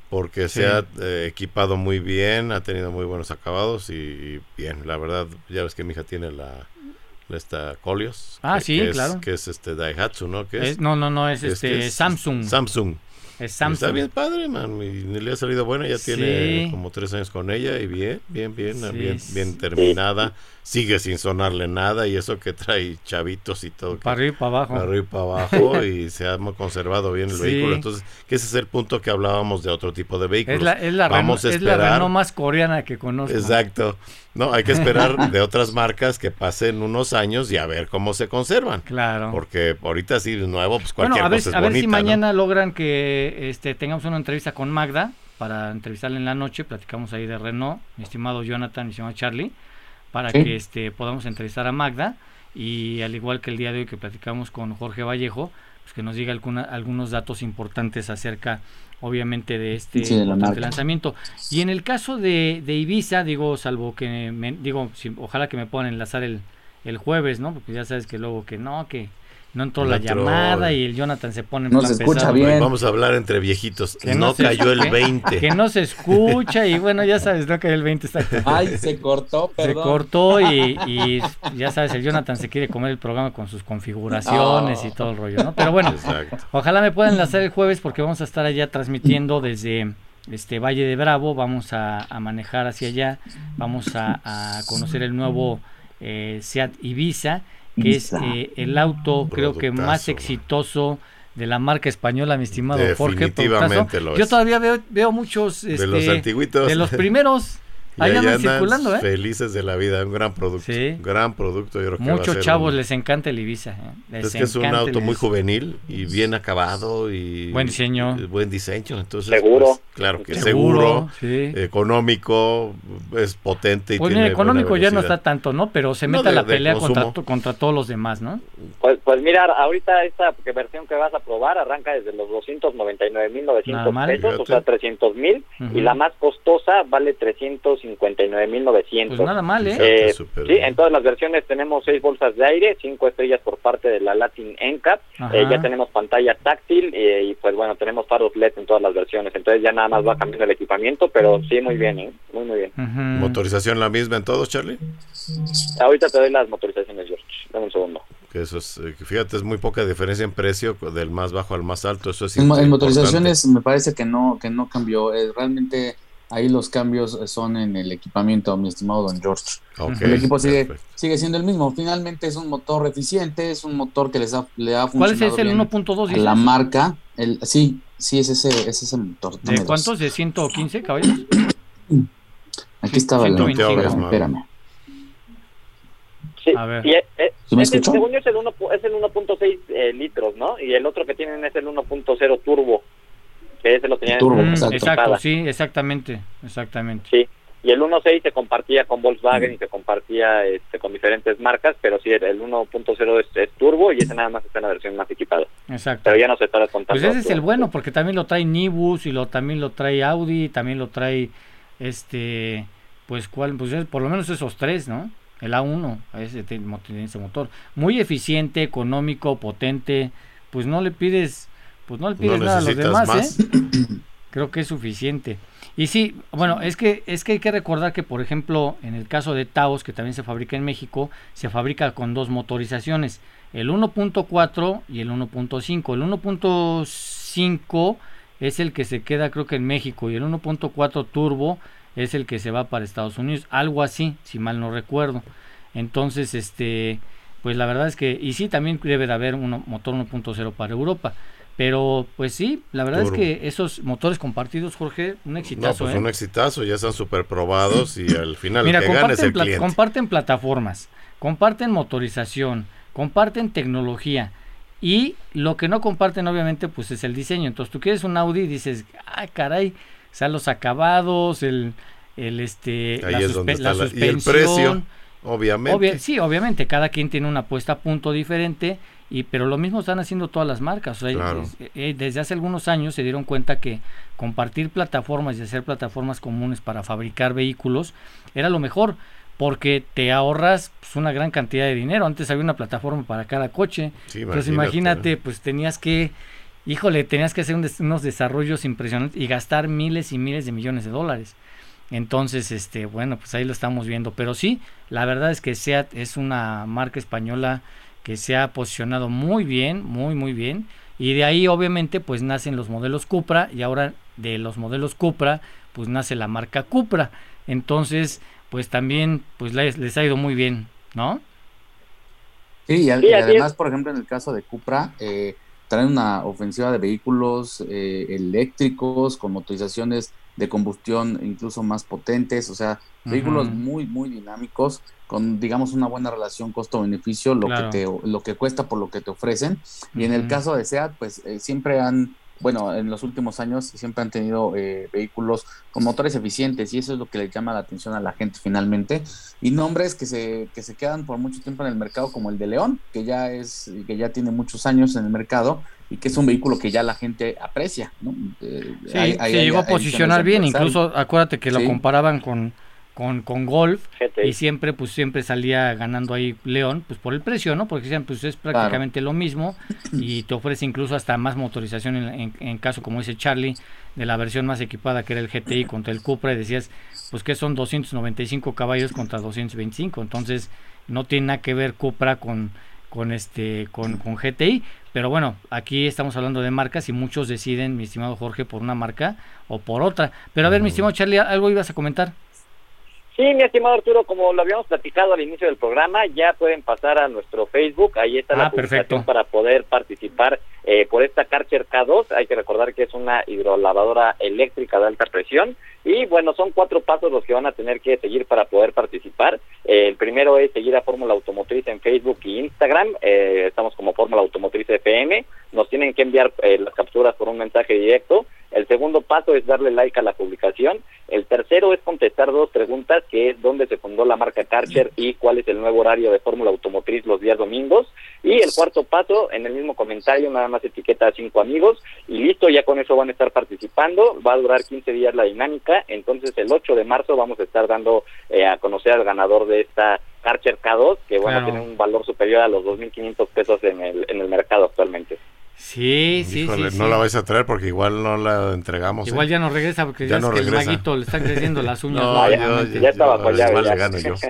porque Sí. se ha eh, equipado muy bien, ha tenido muy buenos acabados y, y bien, la verdad, ya ves que mi hija tiene la, la esta Colios. Ah, que- sí, que es- claro. que es este Daihatsu, ¿no? Que es- no, no, no, es es este Samsung. Samsung. es Está Samsung. bien padre, man. Y le ha salido buena. Ya tiene Sí. como tres años con ella y bien, bien, bien, Sí, bien, bien terminada. Sigue sin sonarle nada y eso que trae chavitos y todo. Para arriba y para abajo. para arriba y para abajo y se ha conservado bien el Sí. vehículo. Entonces, que ese es el punto que hablábamos de otro tipo de vehículos. Es la, es la, Vamos Renault, a es la esperar. Renault más coreana que conozco. Exacto. No, hay que esperar de otras marcas que pasen unos años y a ver cómo se conservan. Claro. Porque ahorita sí, nuevo, pues Bueno, cualquier a ver, cosa es a ver bonita, si ¿no? mañana logran que este, tengamos una entrevista con Magda para entrevistarla en la noche. Platicamos ahí de Renault, mi estimado Jonathan, mi estimado Charlie, para Sí. que este, podamos entrevistar a Magda. Y al igual que el día de hoy que platicamos con Jorge Vallejo, pues que nos diga alguna, algunos datos importantes acerca, obviamente, de este Sí, de la importante marca. lanzamiento. Y en el caso de, de Ibiza, digo, salvo que, me, digo, si- ojalá que me puedan enlazar el, el jueves, ¿no? Porque ya sabes que luego que no, que no entró No la entró. llamada y el Jonathan se pone en No plan se escucha pesado. bien. Vamos a hablar entre viejitos. Que no no se- cayó el que- 20. Que no se escucha y bueno, ya sabes, no cayó el 20, está Ay, se cortó, se perdón. cortó y, y ya sabes, el Jonathan se quiere comer el programa con sus configuraciones y todo el rollo, ¿no? Pero bueno, Exacto. ojalá me puedan enlazar el jueves porque vamos a estar allá transmitiendo desde este Valle de Bravo, vamos a, a manejar hacia allá, vamos a, a conocer el nuevo eh, Seat Ibiza, que es eh, el auto creo que más exitoso de la marca española, mi estimado Jorge. Definitivamente productazo. lo Yo es. todavía veo, veo muchos de los este, antiguitos. de los primeros. Ahí andan andan circulando, ¿eh? Felices de la vida, un gran producto. Sí. Gran producto, yo creo que va a Muchos chavos un- les encanta el Ibiza. ¿eh? Les Es que es un auto muy juvenil y bien acabado y Buen diseño. y buen diseño, entonces Seguro. pues, claro que seguro, sí. económico, es potente y Pues tiene mira, económico buena ya no está tanto, ¿no? Pero se No, mete a la pelea contra, contra todos los demás, ¿no? Pues, pues mira, ahorita esta versión que vas a probar arranca desde los 299.900 Nada mal. pesos, o sea, 300.000, Ujú. y la más costosa vale 359.900. Pues nada mal, ¿eh? Eh, sí, bien. en todas las versiones tenemos seis bolsas de aire, cinco estrellas por parte de la Latin NCAP, eh, ya tenemos pantalla táctil eh, y pues bueno, tenemos faros LED en todas las versiones, entonces ya nada nada más va cambiando el equipamiento, pero sí, muy bien, ¿eh? muy, muy bien. ¿Motorización la misma en todos, Charlie? Ahorita te doy las motorizaciones, George. Dame un segundo. Que eso es, eh, fíjate, es muy poca diferencia en precio del más bajo al más alto. Eso es en, en motorizaciones me parece que no, que no cambió. Eh, realmente ahí los cambios son en el equipamiento, mi estimado don George. el equipo sigue, sigue siendo el mismo. Finalmente es un motor eficiente, es un motor que les ha, le ha funcionado ¿Cuál es ese, el 1.2? La marca, el, sí, sí, es ese, es ese motor. ¿De cuántos? ¿De 115 caballos? Aquí estaba el espérame, espérame. Sí, a ver. Y es, es, según yo es el 1.6 eh, litros, ¿no? Y el otro que tienen es el 1.0 turbo que ese lo tenían turbo, mm, exacto, sí, exactamente, exactamente. Sí, y el 1.6 se compartía con Volkswagen y se compartía este, con diferentes marcas, pero sí, el 1.0 es, turbo y ese nada más está en la versión más equipada. Exacto. Pero ya no se está contando. Pues ese es el bueno, porque también lo trae Nibus y lo también lo trae Audi, también lo trae este, pues cuál, pues por lo menos esos tres, ¿no? El A1, ese tiene ese motor. Muy eficiente, económico, potente, pues no le pides pues no le pides nada a los demás, ¿eh? Creo que es suficiente. Y sí, bueno, es que es que hay que recordar que por ejemplo, en el caso de Taos, que también se fabrica en México, se fabrica con dos motorizaciones, el 1.4 y el 1.5. El 1.5 es el que se queda creo que en México y el 1.4 turbo es el que se va para Estados Unidos, algo así, si mal no recuerdo. Entonces, este, pues la verdad es que y sí también debe de haber un motor 1.0 para Europa. Pero pues sí, la verdad es que esos motores compartidos, Jorge, un exitazo. No, pues ¿eh? un exitazo, ya están súper probados y al final el que gana es el cliente. comparten plataformas, comparten motorización, comparten tecnología y lo que no comparten obviamente pues es el diseño. Entonces tú quieres un Audi y dices, ah caray, o sea, los acabados, el, el este, la, suspensión. y el precio, obviamente. sí, obviamente, cada quien tiene una puesta a punto diferente y pero lo mismo están haciendo todas las marcas. Eh, desde hace algunos años se dieron cuenta que compartir plataformas y hacer plataformas comunes para fabricar vehículos era lo mejor porque te ahorras pues, una gran cantidad de dinero. Antes había una plataforma para cada coche. Entonces imagínate, pues tenías que, híjole, tenías que hacer unos desarrollos impresionantes y gastar miles y miles de millones de dólares. Entonces, este, bueno, pues ahí lo estamos viendo. Pero sí, la verdad es que SEAT es una marca española que se ha posicionado muy bien, muy muy bien. Y de ahí obviamente pues nacen los modelos Cupra y ahora de los modelos Cupra pues nace la marca Cupra. Entonces pues también pues les, ha ido muy bien, ¿no? Sí, y, además por ejemplo en el caso de Cupra eh, traen una ofensiva de vehículos eh, eléctricos con motorizaciones de combustión incluso más potentes, o sea, vehículos muy, muy dinámicos, con, digamos, una buena relación costo-beneficio, lo, que te, lo que cuesta por lo que te ofrecen. Y en el caso de SEAT, pues eh, siempre han, bueno, en los últimos años siempre han tenido eh, vehículos con motores eficientes y eso es lo que le llama la atención a la gente finalmente. Y nombres que se, que se quedan por mucho tiempo en el mercado, como el de León, que ya, es, que ya tiene muchos años en el mercado y que es un vehículo que ya la gente aprecia. ¿no? Eh, se llegó a posicionar bien, incluso acuérdate que lo comparaban con, con, con Golf y siempre pues siempre salía ganando ahí León pues por el precio, ¿no? Porque decían pues es prácticamente lo mismo y te ofrece incluso hasta más motorización en, en, caso como dice Charlie de la versión más equipada que era el GTI contra el Cupra y decías pues que son 295 caballos contra 225, entonces no tiene nada que ver Cupra con con este con, con GTI pero bueno aquí estamos hablando de marcas y muchos deciden mi estimado Jorge por una marca o por otra. Pero a ver mi estimado Charlie algo ibas a comentar Sí, mi estimado Arturo, como lo habíamos platicado al inicio del programa, ya pueden pasar a nuestro Facebook, ahí está la ah, publicación para poder participar eh, por esta Karcher K2. Hay que recordar que es una hidrolavadora eléctrica de alta presión y bueno, son cuatro pasos los que van a tener que seguir para poder participar. Eh, el primero es seguir a Fórmula Automotriz en Facebook y Instagram, eh, estamos como Fórmula Automotriz FM, nos tienen que enviar las capturas por un mensaje directo. El segundo paso es darle like a la publicación. El tercero es contestar dos preguntas, que es dónde se fundó la marca Karcher y cuál es el nuevo horario de Fórmula Automotriz los días domingos. Y el cuarto paso, en el mismo comentario, nada más etiqueta a cinco amigos y listo, ya con eso van a estar participando. Va a durar 15 días la dinámica, entonces el 8 de marzo vamos a estar dando eh, a conocer al ganador de esta Karcher K2, que van a tener un valor superior a los 2.500 pesos en el, en el mercado actualmente. Sí, sí, Híjole, sí. no sí. la vais a traer porque igual no la entregamos. ¿eh? Igual ya no regresa porque Ya ya, no es que el regresa. maguito le están creciendo las uñas. No, No, ya- estaba con llave, igual ya. le gano yo.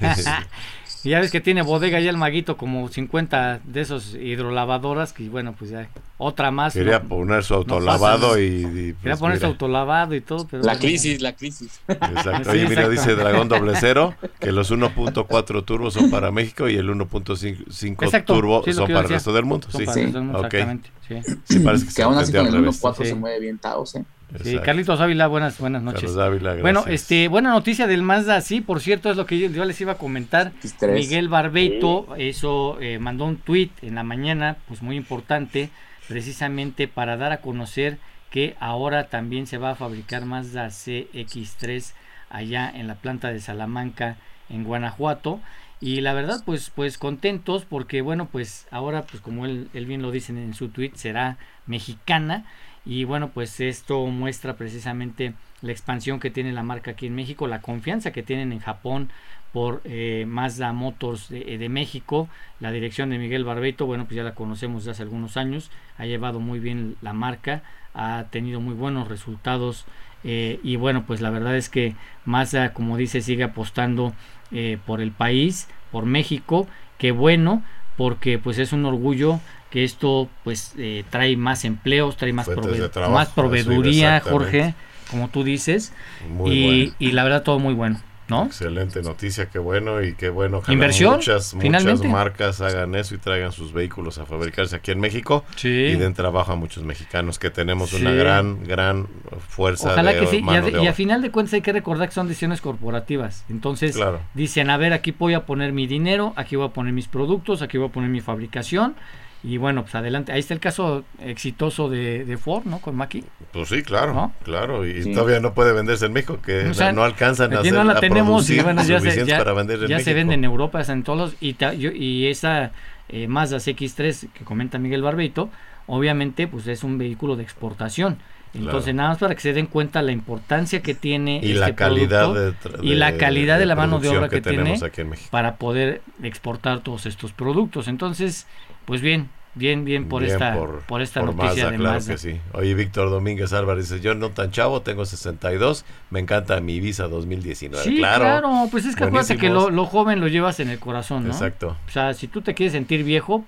Y ya ves que tiene bodega ya el maguito como 50 de esos hidrolavadoras que bueno, pues ya otra más. Quería no- poner su no autolavado pasa. y, y, Quería pues, poner su mira. autolavado y todo, pero La bueno, crisis, la crisis. Exacto. Sí, Oye, mira, dice Dragón Doble Cero que los 1.4 turbos son para México y el 1.5 Exacto, turbo sí, son para el resto del mundo. son Sí, para Sí. los dos, Ok. exactamente. Sí. sí parece que, Que aún así con el revés. 1.4 se mueve bien Taos, ¿eh? Sí. Carlitos Ávila, buenas buenas noches. Carlos Ávila, Bueno, este, buena noticia del Mazda, sí, por cierto, es lo que yo, yo les iba a comentar. X3. Miguel Barbeito eso eh, mandó un tweet en la mañana, pues muy importante, precisamente para dar a conocer que ahora también se va a fabricar Mazda CX3 allá en la planta de Salamanca, en Guanajuato. Y la verdad, pues, pues contentos porque, bueno, pues ahora, pues como él, él bien lo dice en su tweet, será mexicana. Y bueno, pues esto muestra precisamente la expansión que tiene la marca aquí en México, la confianza que tienen en Japón por eh, Mazda Motors de, México, la dirección de Miguel Barbeito, bueno, pues ya la conocemos de hace algunos años, ha llevado muy bien la marca, ha tenido muy buenos resultados eh, y bueno, pues la verdad es que Mazda, como dice, sigue apostando eh, por el país, por México, que bueno, porque pues es un orgullo que esto pues eh, trae más empleos, trae más, prove- trabajo, más proveeduría, Jorge, como tú dices, Muy y, bueno. y la verdad todo muy bueno, ¿no? Excelente noticia, qué bueno y qué bueno. ojalá Inversión, Muchas, marcas hagan eso y traigan sus vehículos a fabricarse aquí en México Sí. y den trabajo a muchos mexicanos que tenemos una gran, gran fuerza Ojalá de que sí, y a, de y a final de cuentas hay que recordar que son decisiones corporativas. Entonces Claro. dicen, a ver, aquí voy a poner mi dinero, aquí voy a poner mis productos, aquí voy a poner mi fabricación. Y bueno, pues adelante. Ahí está el caso exitoso de, de Ford, ¿no? Con Maki. Pues sí, claro, ¿No? claro. Y Sí. todavía no puede venderse en México, que O sea, no alcanzan a, hacer, no la a tenemos y bueno, ya, se, ya, para vender en ya se vende en Europa, en todos los- y, ta- yo- y esa eh, Mazda CX3 que comenta Miguel Barbeito, obviamente pues es un vehículo de exportación. Entonces Claro. nada más para que se den cuenta la importancia que tiene y este la calidad producto de, y la calidad de la mano de obra que, tiene tenemos aquí en México. para poder exportar todos estos productos. Entonces, pues bien, bien, bien por Bien esta por, por esta por noticia Mazda, de claro Mazda. que sí. Oye, Víctor Domínguez Álvarez dice, yo no tan chavo, tengo 62, me encanta mi Visa 2019. Sí, claro, claro, pues es que acuérdate que lo, Buenísimos. lo joven lo llevas en el corazón, ¿no? Exacto, O sea, si tú te quieres sentir viejo,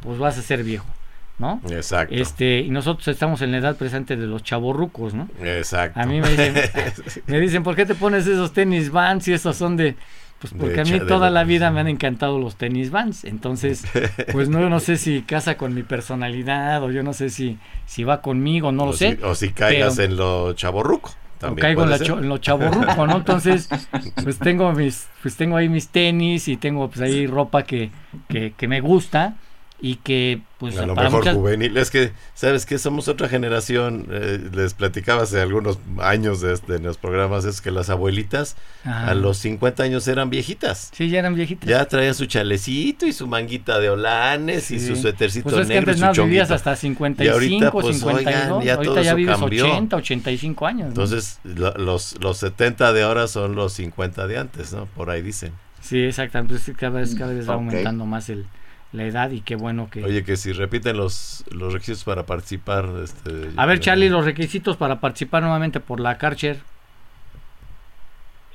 pues vas a ser viejo, ¿no? exacto, Este, y nosotros estamos en la edad presente de los chavorrucos, ¿no? exacto. A mí me dicen, me dicen, ¿por qué te pones esos tenis Vans y esos son de pues porque a mí toda la vida me han encantado los tenis Vans, entonces pues no yo no sé si casa con mi personalidad o yo no sé si si va conmigo, no lo o sé. O si caigas pero- en lo chaborruco. o También caigo en, la cho- en lo chavorruco, ¿no? Entonces, pues tengo mis, pues tengo ahí mis tenis y tengo pues ahí ropa que, que, que me gusta y que pues a lo para mejor muchas juvenil. Es que, ¿sabes que Somos otra generación. eh, les platicaba hace algunos años de, este- en los programas, es que las abuelitas Ajá. a los 50 años eran viejitas. sí ya eran viejitas. Ya traían su chalecito y su manguita de olanes y Sí. su suétercito Pues es que negro y antes su no vivías chonguito. hasta Y 55, ahorita, pues, 52. oigan, ya todo ahorita ya eso vives cambió. 80, 85 años. ¿no? Entonces, lo- los, los 70 de ahora son los 50 de antes, ¿no? Por ahí dicen. Sí, exactamente. Pues cada vez, cada vez va aumentando más el, la edad y qué bueno que... Oye, que si repiten los, los requisitos para participar. Este, A ver, eh, Charlie, los requisitos para participar nuevamente por la Karcher.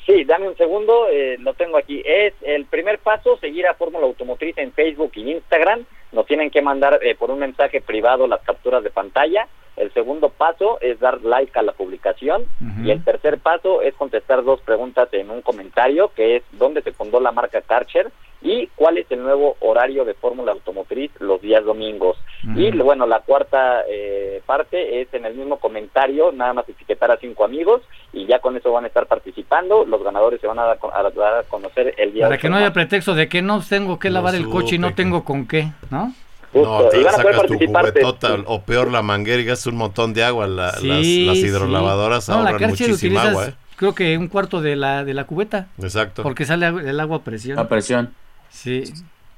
Sí, dame un segundo, eh, lo tengo aquí. Es el primer paso, seguir a Fórmula Automotriz en Facebook y Instagram. Nos tienen que mandar eh, por un mensaje privado las capturas de pantalla. El segundo paso es dar like a la publicación. Y el tercer paso es contestar dos preguntas en un comentario, que es dónde se fundó la marca Karcher y cuál es el nuevo horario de Fórmula Automotriz los días domingos. Y bueno, la cuarta eh, parte es en el mismo comentario, nada más etiquetar a cinco amigos y ya con eso van a estar participando. Los ganadores se van a dar, a dar a conocer el día Para que no haya pretexto de que no tengo que No lavar el coche y no tengo con qué, ¿no? No, Justo, te y van a poder participar. o peor la manguera y gastas un montón de agua. La- Sí, las, las sí. hidrolavadoras No, la ahorran muchísima agua, ¿eh? creo que un cuarto de la, de la cubeta, Exacto. porque sale el agua a presión. La presión. Sí,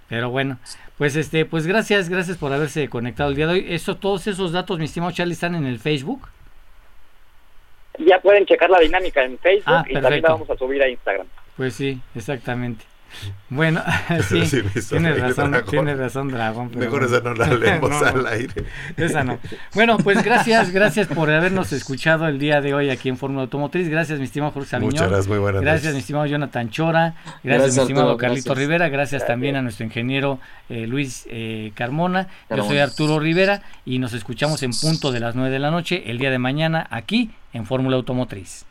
pero bueno, pues este, pues gracias, gracias por haberse conectado el día de hoy. Eso, todos esos datos, mi estimado Charlie, están en el Facebook. Ya pueden checar la dinámica en Facebook Ah, y también la vamos a subir a Instagram. Pues sí, exactamente. Bueno, sí, Sí, tienes razón, dragón. tienes razón, Dragón. pero Mejor esa no la leemos No, al aire. Esa no. Bueno, pues gracias, gracias por habernos escuchado el día de hoy aquí en Fórmula Automotriz. Gracias, mi estimado Jorge Sabiñón. Muchas gracias, muy buenas Gracias, mi estimado Jonathan Chora. Gracias, Gracias, mi estimado Carlito gracias. Rivera. Gracias, también a nuestro ingeniero eh, Luis eh, Carmona. Yo soy. Arturo Rivera y nos escuchamos en punto de las 9 de la noche el día de mañana aquí en Fórmula Automotriz.